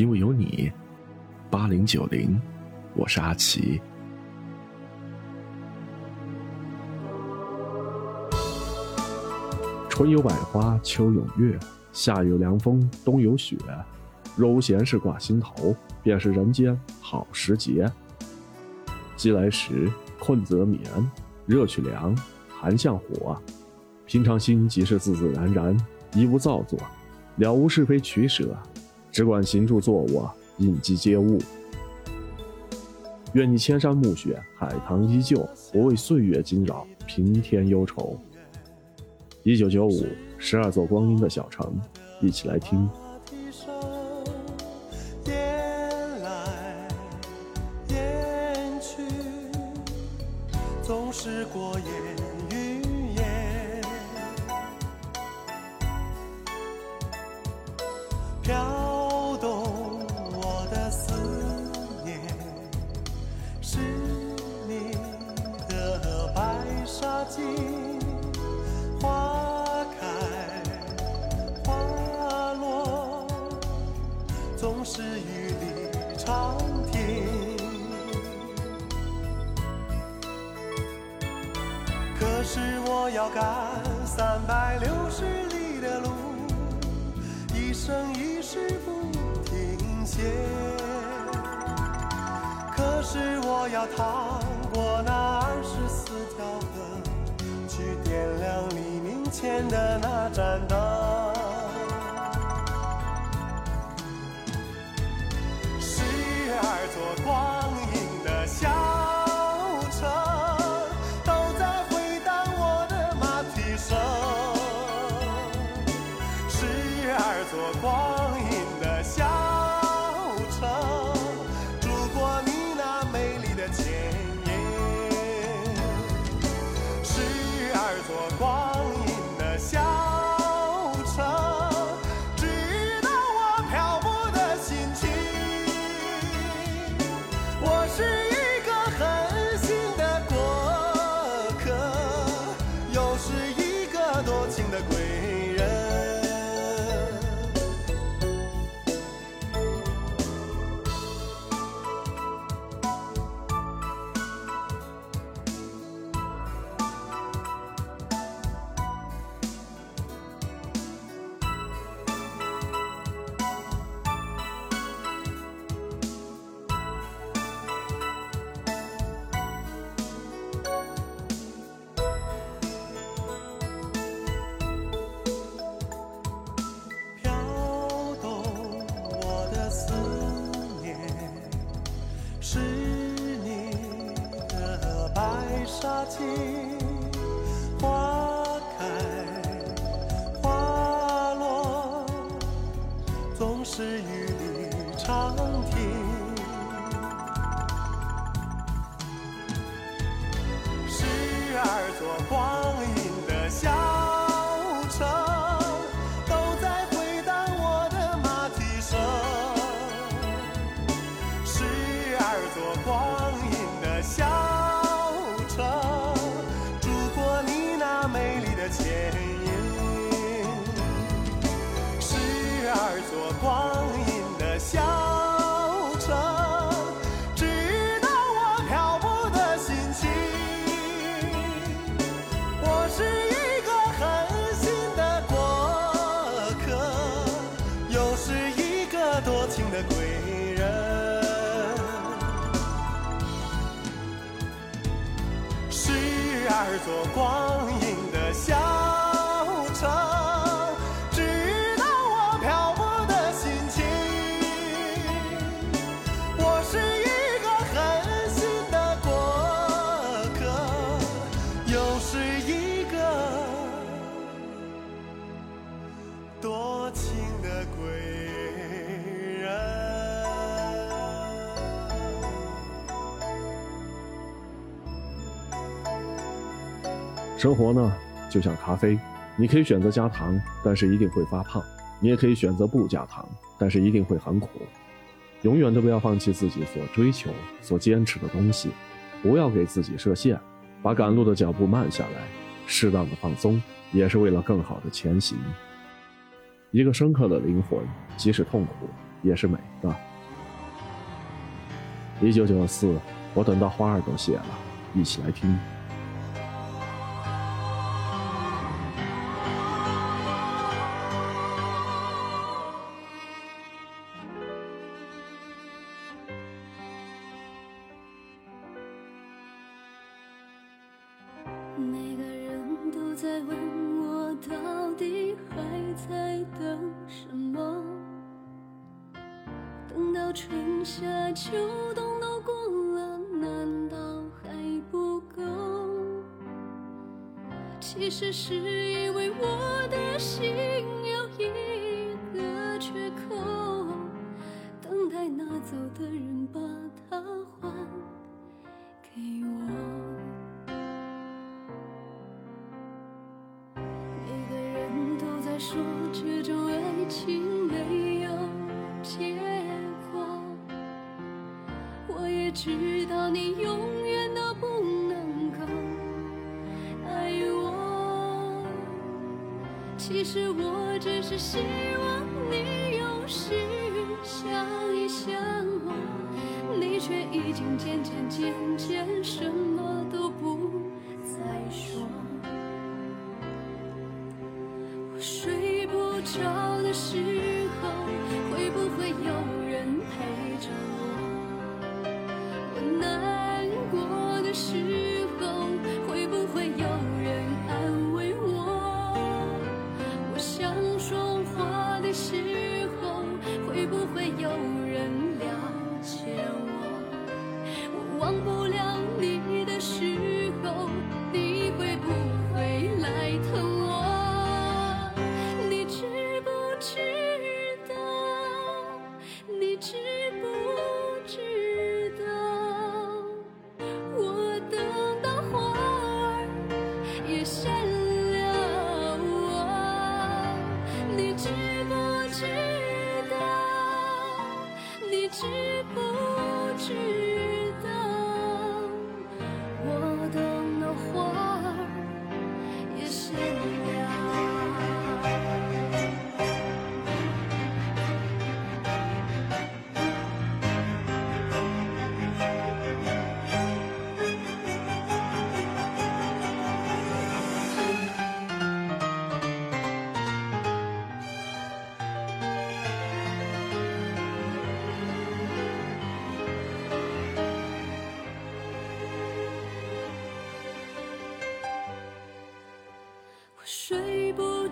因为有你。八零九零，我是阿奇。春有百花，秋有月，夏有凉风，冬有雪。若无闲事挂心头，便是人间好时节。饥来时，困则眠，热去凉，寒向火。平常心即是自自然然，一无造作，了无是非取舍，只管行住坐卧。应机皆悟，愿你千山暮雪，海棠依旧，不为岁月惊扰，平添忧愁。一九九五，十二座光阴的小城，一起来听。要赶三百六十里的路，一生一世不停歇。可是我要趟过那二十四条河，去点亮黎明前的那盏灯。杀青，花开花落，总是与的归人。十二座光阴的。小城，知道我漂泊的心情。我是一个狠心的过客，又是一生活呢？就像咖啡，你可以选择加糖，但是一定会发胖；你也可以选择不加糖，但是一定会很苦。永远都不要放弃自己所追求、所坚持的东西，不要给自己设限，把赶路的脚步慢下来，适当的放松，也是为了更好的前行。一个深刻的灵魂，即使痛苦，也是美的。一九九四，我等到花儿都谢了，一起来听。在问我，到底还在等什么？等到春夏秋冬都过了，难道还不够？其实是因为我的心有一个缺口，等待拿走的人把它还给我。我知道你永远都不能够爱我。其实我只是希望你有时想一想我，你却已经渐渐渐渐什么都不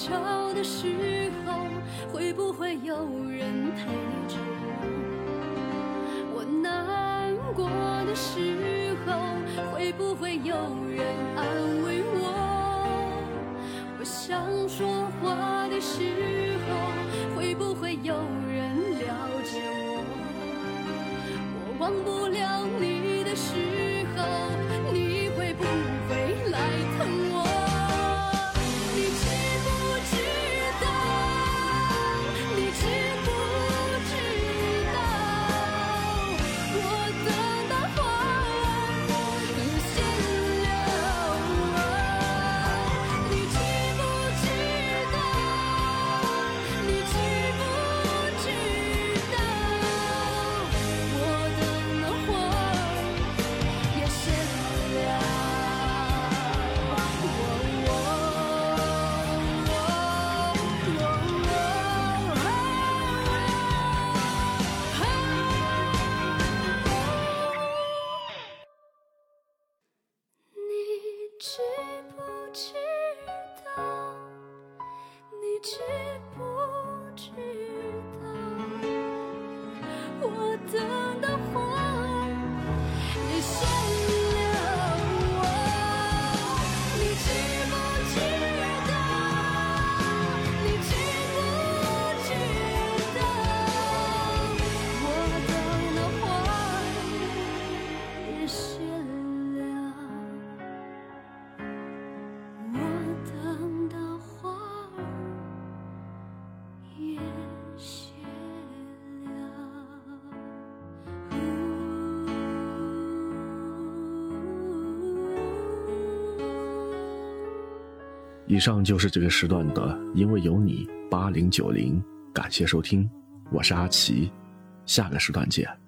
睡不着的时候，会不会有人陪着我？我难过的时候，会不会有人安慰我？我想说话的时候，会不会有人了解我？我忘不了你的时以上就是这个时段的，因为有你八零九零，感谢收听。我是阿奇，下个时段见。